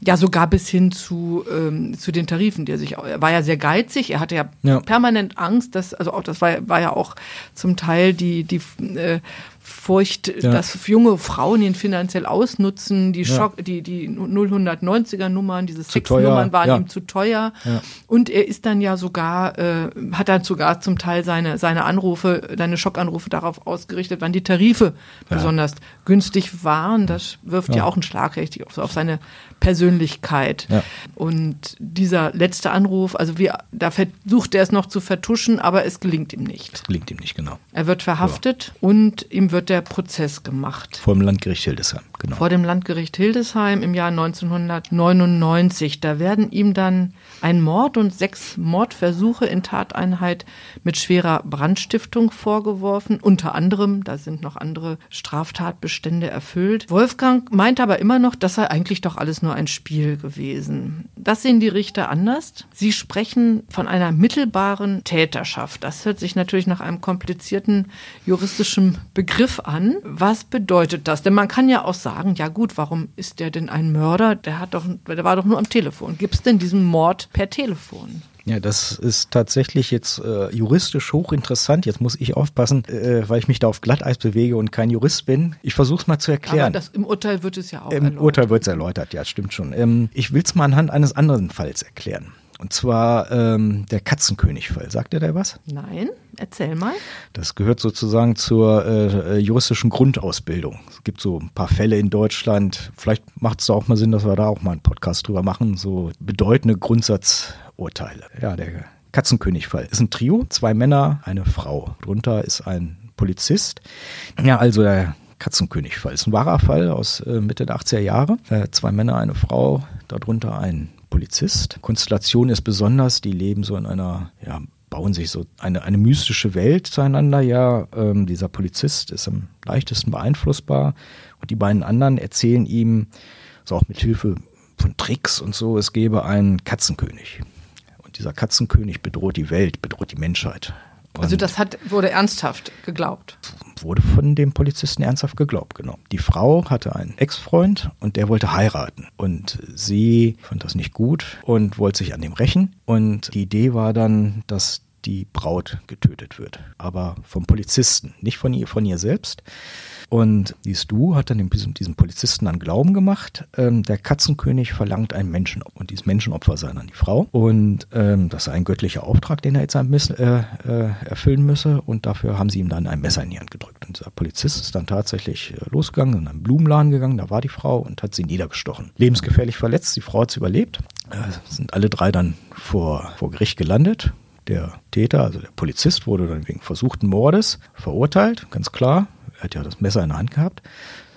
Ja, sogar bis hin zu, ähm, zu den Tarifen, der sich, er war ja sehr geizig, er hatte ja, ja. permanent Angst, dass, also auch, das war, war ja auch zum Teil die, die äh, Furcht, ja. dass junge Frauen ihn finanziell ausnutzen, die Schock, ja. die, die 090er Nummern, diese Sexnummern waren ja. ihm zu teuer. Und er ist dann ja sogar, äh, hat dann sogar zum Teil seine, seine Anrufe, seine Schockanrufe darauf ausgerichtet, wann die Tarife besonders günstig waren. Das wirft ja, auch ein Schlagrecht auf, auf seine Persönlichkeit. Und dieser letzte Anruf, also wir, da versucht er es noch zu vertuschen, aber es gelingt ihm nicht. Es gelingt ihm nicht, genau. Er wird verhaftet und ihm wird der Prozess gemacht. Vor dem Landgericht Hildesheim, genau. Vor dem Landgericht Hildesheim im Jahr 1999. Da werden ihm dann ein Mord und sechs Mordversuche in Tateinheit mit schwerer Brandstiftung vorgeworfen. Unter anderem, da sind noch andere Straftatbestände erfüllt. Wolfgang meint aber immer noch, das sei eigentlich doch alles nur ein Spiel gewesen. Das sehen die Richter anders. Sie sprechen von einer mittelbaren Täterschaft. Das hört sich natürlich nach einem komplizierten juristischen Begriff an. Was bedeutet das? Denn man kann ja auch sagen, ja gut, warum ist der denn ein Mörder? Der hat doch, der war doch nur am Telefon. Gibt es denn diesen Mord per Telefon? Ja, das ist tatsächlich jetzt äh, juristisch hochinteressant. Jetzt muss ich aufpassen, äh, weil ich mich da auf Glatteis bewege und kein Jurist bin. Ich versuche es mal zu erklären. Aber das, im Urteil wird es ja auch Im erläutert. Urteil wird es erläutert, ja, stimmt schon. Ähm, ich will es mal anhand eines anderen Falls erklären. Und zwar ähm, der Katzenkönig-Fall. Sagt ihr da was? Nein, erzähl mal. Das gehört sozusagen zur äh, juristischen Grundausbildung. Es gibt so ein paar Fälle in Deutschland. Vielleicht macht es auch mal Sinn, dass wir da auch mal einen Podcast drüber machen. So bedeutende Grundsatzurteile. Ja, der Katzenkönig-Fall ist ein Trio. Zwei Männer, eine Frau. Drunter ist ein Polizist. Ja, also der Katzenkönig-Fall ist ein wahrer Fall aus äh, Mitte der 80er Jahre. Äh, zwei Männer, eine Frau, darunter ein Polizist. Konstellation ist besonders, die leben so in einer, ja, bauen sich so eine, eine mystische Welt zueinander. Ja, ähm, dieser Polizist ist am leichtesten beeinflussbar und die beiden anderen erzählen ihm, so auch mit Hilfe von Tricks und so, es gebe einen Katzenkönig. Und dieser Katzenkönig bedroht die Welt, bedroht die Menschheit. Also das hat, wurde ernsthaft geglaubt. Wurde von dem Polizisten ernsthaft geglaubt, genau. Die Frau hatte einen Ex-Freund und der wollte heiraten. Und sie fand das nicht gut und wollte sich an dem rächen. Und die Idee war dann, dass die Braut getötet wird. Aber vom Polizisten, nicht von ihr, von ihr selbst. Und dieses Du hat dann diesem, diesem Polizisten an Glauben gemacht. Ähm, der Katzenkönig verlangt ein Menschenopfer und dieses Menschenopfer sei dann die Frau. Und ähm, das sei ein göttlicher Auftrag, den er jetzt äh, äh, erfüllen müsse. Und dafür haben sie ihm dann ein Messer in die Hand gedrückt. Und dieser Polizist ist dann tatsächlich äh, losgegangen, in einen Blumenladen gegangen, da war die Frau und hat sie niedergestochen. Lebensgefährlich verletzt, die Frau hat es überlebt. Äh, sind alle drei dann vor, vor Gericht gelandet. Der Täter, also der Polizist, wurde dann wegen versuchten Mordes verurteilt, ganz klar. Er hat ja das Messer in der Hand gehabt.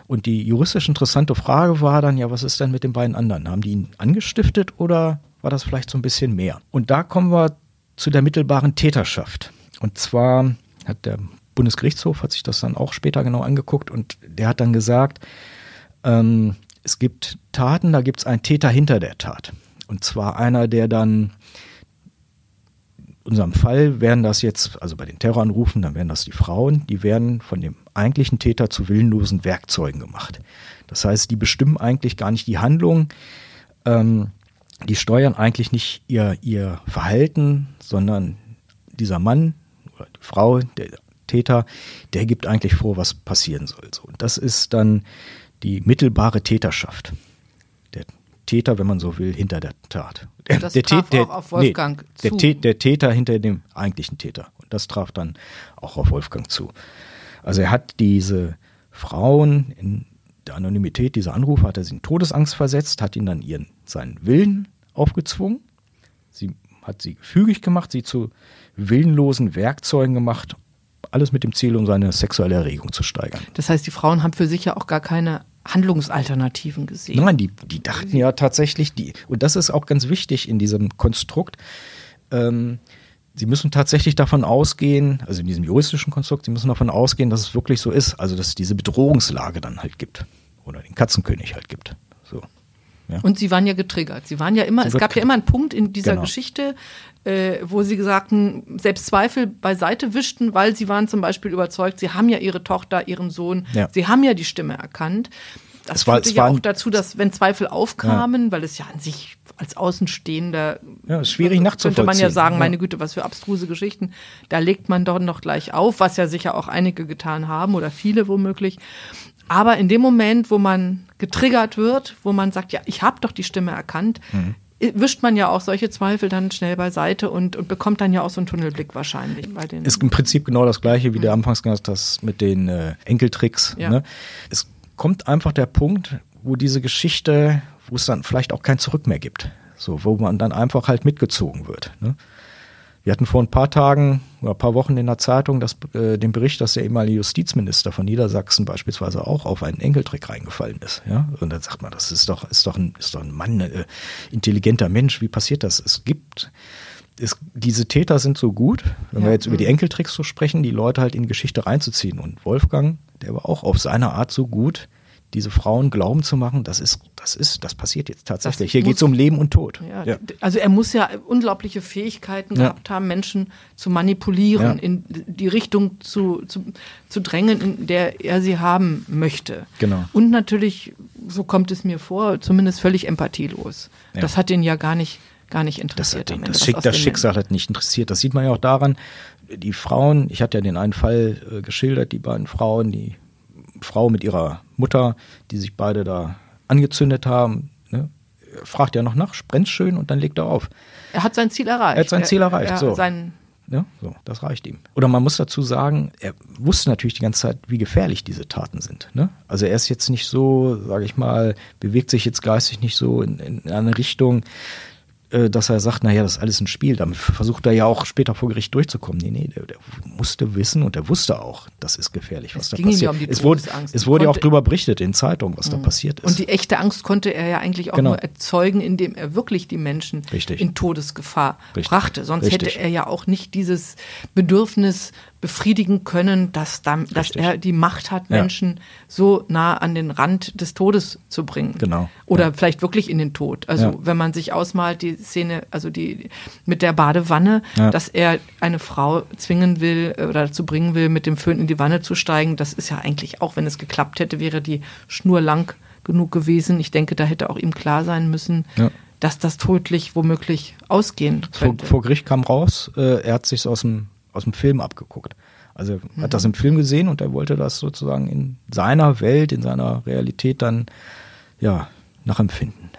Und die juristisch interessante Frage war dann, ja, was ist denn mit den beiden anderen? Haben die ihn angestiftet oder war das vielleicht so ein bisschen mehr? Und da kommen wir zu der mittelbaren Täterschaft. Und zwar hat der Bundesgerichtshof, hat sich das dann auch später genau angeguckt und der hat dann gesagt, ähm, es gibt Taten, da gibt es einen Täter hinter der Tat. Und zwar einer, der dann unserem Fall wären das jetzt, also bei den Terroranrufen, dann wären das die Frauen, die werden von dem eigentlichen Täter zu willenlosen Werkzeugen gemacht. Das heißt, die bestimmen eigentlich gar nicht die Handlung, ähm, die steuern eigentlich nicht ihr, ihr Verhalten, sondern dieser Mann oder die Frau, der Täter, der gibt eigentlich vor, was passieren soll. So, und das ist dann die mittelbare Täterschaft. Der Täter, wenn man so will, hinter der Tat. Und das der, traf der, auch auf Wolfgang der, zu. Tä- der Täter hinter dem eigentlichen Täter. Und das traf dann auch auf Wolfgang zu. Also er hat diese Frauen in der Anonymität dieser Anrufe hat er sie in Todesangst versetzt, hat ihnen dann ihren, seinen Willen aufgezwungen. Sie hat sie gefügig gemacht, sie zu willenlosen Werkzeugen gemacht, alles mit dem Ziel, um seine sexuelle Erregung zu steigern. Das heißt, die Frauen haben für sich ja auch gar keine Handlungsalternativen gesehen. Nein, die, die dachten ja tatsächlich, die, und das ist auch ganz wichtig in diesem Konstrukt, ähm, sie müssen tatsächlich davon ausgehen, also in diesem juristischen Konstrukt, sie müssen davon ausgehen, dass es wirklich so ist, also dass es diese Bedrohungslage dann halt gibt. Oder den Katzenkönig halt gibt. So. Ja. Und sie waren ja getriggert. Sie waren ja immer, Sie es gab ja immer einen Punkt in dieser Genau. Geschichte, äh, wo sie sagten, selbst Zweifel beiseite wischten, weil sie waren zum Beispiel überzeugt, sie haben ja ihre Tochter, ihren Sohn, Ja. sie haben ja die Stimme erkannt. Das Es war- führte es ja auch dazu, dass wenn Zweifel aufkamen, weil es ja an sich als Außenstehender Ja, ist schwierig könnte nachzuvollziehen. man ja sagen, Ja. meine Güte, was für abstruse Geschichten. Da legt man doch noch gleich auf, was ja sicher auch einige getan haben oder viele womöglich. Aber in dem Moment, wo man getriggert wird, wo man sagt, ja, ich habe doch die Stimme erkannt, Mhm. wischt man ja auch solche Zweifel dann schnell beiseite und, und bekommt dann ja auch so einen Tunnelblick wahrscheinlich bei den. ist im Prinzip genau das gleiche, wie du anfangs gesagt hast, mit den äh, Enkeltricks. Ja. Ne? Es kommt einfach der Punkt, wo diese Geschichte, wo es dann vielleicht auch kein Zurück mehr gibt. So, wo man dann einfach halt mitgezogen wird. Ne? Wir hatten vor ein paar Tagen oder ein paar Wochen in der Zeitung das, äh, den Bericht, dass der ehemalige Justizminister von Niedersachsen beispielsweise auch auf einen Enkeltrick reingefallen ist. Ja? Und dann sagt man, das ist doch, ist doch ein, ist doch ein Mann, äh, intelligenter Mensch. Wie passiert das? Es gibt es, diese Täter sind so gut, wenn Ja, wir jetzt über die. Enkeltricks so sprechen, die Leute halt in die Geschichte reinzuziehen. Und Wolfgang, der war auch auf seine Art so gut, diese Frauen glauben zu machen, das ist, das ist, das passiert jetzt tatsächlich. Das Hier geht es um Leben und Tod. ja, Ja. Also er muss ja unglaubliche Fähigkeiten gehabt haben, Menschen zu manipulieren, in die Richtung zu, zu, zu drängen, in der er sie haben möchte. Genau. Und natürlich, so kommt es mir vor, zumindest völlig empathielos. Das hat ihn ja gar nicht, gar nicht Das, interessiert. am Ende, das, Schick, das den Schicksal hat nicht interessiert. Das sieht man ja auch daran, die Frauen, ich hatte ja den einen Fall äh, geschildert, die beiden Frauen, die Frau mit ihrer Mutter, die sich beide da angezündet haben, ne? Er fragt ja noch nach, brennt schön und dann legt er auf. Er hat sein Ziel erreicht. Er hat sein Ziel erreicht, er, so. Sein, Ja, so, das reicht ihm. Oder man muss dazu sagen, er wusste natürlich die ganze Zeit, wie gefährlich diese Taten sind. Ne? Also er ist jetzt nicht so, sage ich mal, bewegt sich jetzt geistig nicht so in, in eine Richtung, dass er sagt, naja, das ist alles ein Spiel. Damit versucht er ja auch später vor Gericht durchzukommen. Nee, nee, der, der musste wissen und er wusste auch, das ist gefährlich, was Es da passiert. ja um die es wurde, es wurde ja auch drüber berichtet in Zeitungen, was da passiert ist. Und die echte Angst konnte er ja eigentlich auch Genau. nur erzeugen, indem er wirklich die Menschen Richtig. in Todesgefahr Richtig. brachte. Sonst Richtig. hätte er ja auch nicht dieses Bedürfnis befriedigen können, dass, dann, dass er die Macht hat, Ja. Menschen so nah an den Rand des Todes zu bringen. Genau. Oder Ja. vielleicht wirklich in den Tod. Also Ja. wenn man sich ausmalt, die Szene, also die mit der Badewanne, dass er eine Frau zwingen will äh, oder dazu bringen will, mit dem Föhn in die Wanne zu steigen, das ist ja eigentlich, auch wenn es geklappt hätte, wäre die Schnur lang genug gewesen. Ich denke, da hätte auch ihm klar sein müssen, dass das tödlich womöglich ausgehen vor, könnte. vor Gericht kam raus, äh, er hat sich aus dem, aus dem Film abgeguckt. Also er Mhm. hat das im Film gesehen und er wollte das sozusagen in seiner Welt, in seiner Realität dann ja nachempfinden.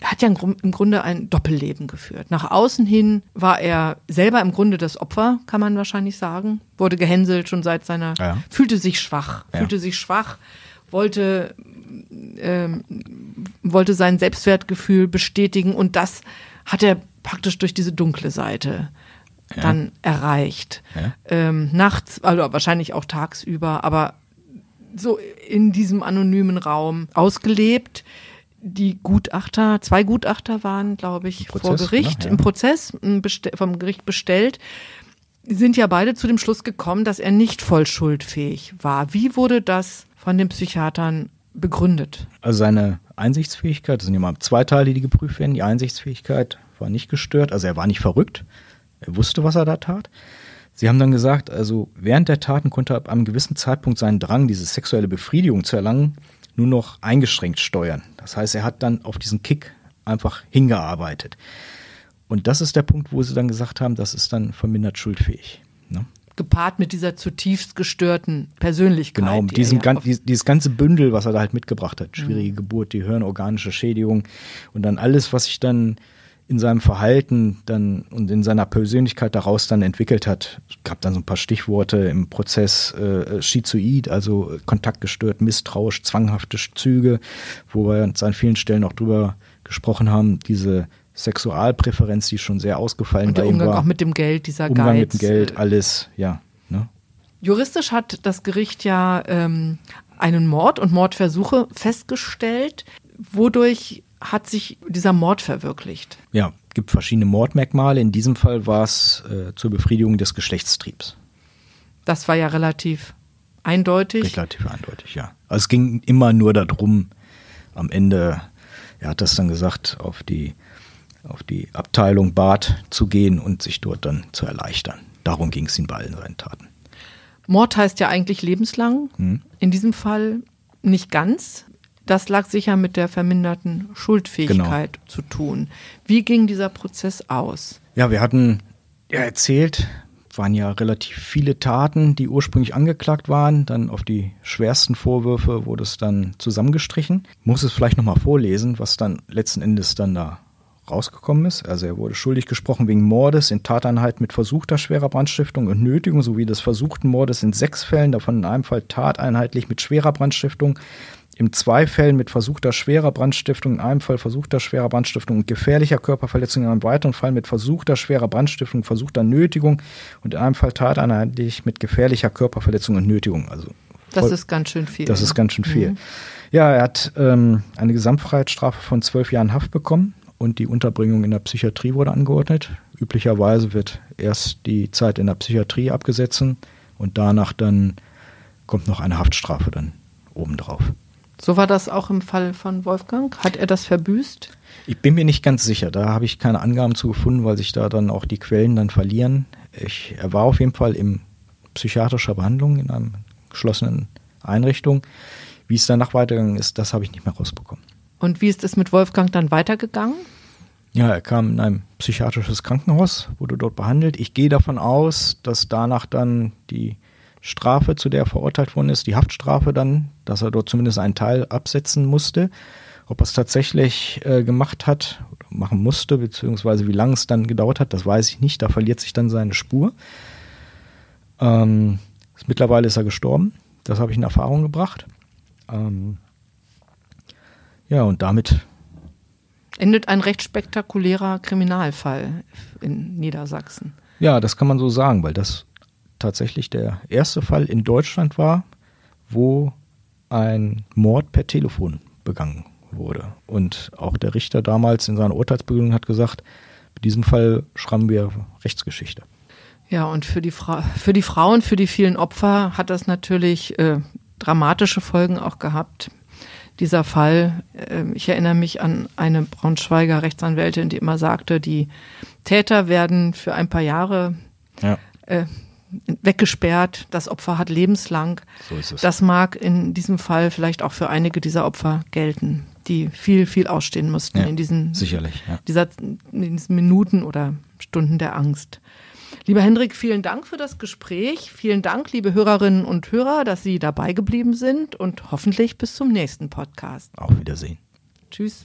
er hat ja im Grunde ein Doppelleben geführt. Nach außen hin war er selber im Grunde das Opfer, kann man wahrscheinlich sagen. Wurde gehänselt schon seit seiner, Ja. fühlte sich schwach, Ja. fühlte sich schwach, wollte, ähm, wollte sein Selbstwertgefühl bestätigen und das hat er praktisch durch diese dunkle Seite dann erreicht. Ja. Ähm, nachts, also wahrscheinlich auch tagsüber, aber so in diesem anonymen Raum ausgelebt. Die Gutachter, zwei Gutachter waren, glaube ich, Im vor Prozess, Gericht, ne? Ja. im Prozess m, bestell- vom Gericht bestellt, sind ja beide zu dem Schluss gekommen, dass er nicht voll schuldfähig war. Wie wurde das von den Psychiatern begründet? Also seine Einsichtsfähigkeit, das sind ja mal zwei Teile, die geprüft werden. Die Einsichtsfähigkeit war nicht gestört, also er war nicht verrückt. Er wusste, was er da tat. Sie haben dann gesagt, also während der Taten konnte er ab einem gewissen Zeitpunkt seinen Drang, diese sexuelle Befriedigung zu erlangen, nur noch eingeschränkt steuern. Das heißt, er hat dann auf diesen Kick einfach hingearbeitet. Und das ist der Punkt, wo sie dann gesagt haben, das ist dann vermindert schuldfähig. Ne? gepaart mit dieser zutiefst gestörten Persönlichkeit. Genau, mit diesem ja dieses ganze Bündel, was er da halt mitgebracht hat. Schwierige mhm. Geburt, die hirnorganische Schädigung und dann alles, was sich dann in seinem Verhalten dann und in seiner Persönlichkeit daraus dann entwickelt hat. Es gab dann so ein paar Stichworte im Prozess äh, Schizoid, also kontaktgestört, misstrauisch, zwanghafte Züge, wo wir uns an vielen Stellen auch drüber gesprochen haben, diese Sexualpräferenz, die schon sehr ausgefallen und der Umgang war. auch mit dem Geld, dieser Umgang Geiz. mit dem Geld, alles, ja. Ne? Juristisch hat das Gericht ja ähm, einen Mord und Mordversuche festgestellt. Wodurch hat sich dieser Mord verwirklicht? Ja, gibt verschiedene Mordmerkmale. In diesem Fall war es äh, zur Befriedigung des Geschlechtstriebs. Das war ja relativ eindeutig. Relativ eindeutig, ja. Also es ging immer nur darum, am Ende, er hat das dann gesagt, auf die auf die Abteilung Bad zu gehen und sich dort dann zu erleichtern. Darum ging es ihm bei allen seinen Taten. Mord heißt ja eigentlich lebenslang. Hm. In diesem Fall nicht ganz. Das lag sicher mit der verminderten Schuldfähigkeit genau. zu tun. Wie ging dieser Prozess aus? Ja, wir hatten ja erzählt, waren ja relativ viele Taten, die ursprünglich angeklagt waren. Dann auf die schwersten Vorwürfe wurde es dann zusammengestrichen. Muss es vielleicht nochmal vorlesen, was dann letzten Endes dann da rausgekommen ist. Also er wurde schuldig gesprochen wegen Mordes in Tateinheit mit versuchter schwerer Brandstiftung und Nötigung sowie des versuchten Mordes in sechs Fällen, davon in einem Fall tateinheitlich mit schwerer Brandstiftung, in zwei Fällen mit versuchter schwerer Brandstiftung, in einem Fall versuchter schwerer Brandstiftung und gefährlicher Körperverletzung, in einem weiteren Fall mit versuchter schwerer Brandstiftung, versuchter Nötigung und in einem Fall tateinheitlich mit gefährlicher Körperverletzung und Nötigung. Also das ist ganz schön viel. Das ne? ist ganz schön viel. Mhm. Ja, er hat ähm, eine Gesamtfreiheitsstrafe von zwölf Jahren Haft bekommen und die Unterbringung in der Psychiatrie wurde angeordnet. Üblicherweise wird erst die Zeit in der Psychiatrie abgesetzt und danach dann kommt noch eine Haftstrafe dann obendrauf. So war das auch im Fall von Wolfgang. Hat er das verbüßt? Ich bin mir nicht ganz sicher. Da habe ich keine Angaben zu gefunden, weil sich da dann auch die Quellen dann verlieren. Ich, er war auf jeden Fall in psychiatrischer Behandlung in einer geschlossenen Einrichtung. Wie es danach weitergegangen ist, das habe ich nicht mehr rausbekommen. Und wie ist es mit Wolfgang dann weitergegangen? Ja, er kam in ein psychiatrisches Krankenhaus, wurde dort behandelt. Ich gehe davon aus, dass danach dann die Strafe, zu der er verurteilt worden ist, die Haftstrafe dann, dass er dort zumindest einen Teil absetzen musste. Ob er es tatsächlich äh, gemacht hat oder machen musste, beziehungsweise wie lange es dann gedauert hat, das weiß ich nicht. Da verliert sich dann seine Spur. Ähm, mittlerweile ist er gestorben. Das habe ich in Erfahrung gebracht. Ähm, ja, und damit endet ein recht spektakulärer Kriminalfall in Niedersachsen. Ja, das kann man so sagen, weil das tatsächlich der erste Fall in Deutschland war, wo ein Mord per Telefon begangen wurde. Und auch der Richter damals in seiner Urteilsbegründung hat gesagt, mit diesem Fall schreiben wir Rechtsgeschichte. Ja, und für die, Fra für die Frauen, für die vielen Opfer hat das natürlich äh, dramatische Folgen auch gehabt dieser Fall. Ähm, ich erinnere mich an eine Braunschweiger Rechtsanwältin, die immer sagte, die Täter werden für ein paar Jahre ja. äh, weggesperrt, das Opfer hat lebenslang. So ist es. Das mag in diesem Fall vielleicht auch für einige dieser Opfer gelten, die viel, viel ausstehen mussten ja, in diesen, sicherlich, ja. dieser, in diesen Minuten oder Stunden der Angst. Lieber Hendrik, vielen Dank für das Gespräch. Vielen Dank, liebe Hörerinnen und Hörer, dass Sie dabei geblieben sind und hoffentlich bis zum nächsten Podcast. Auf Wiedersehen. Tschüss.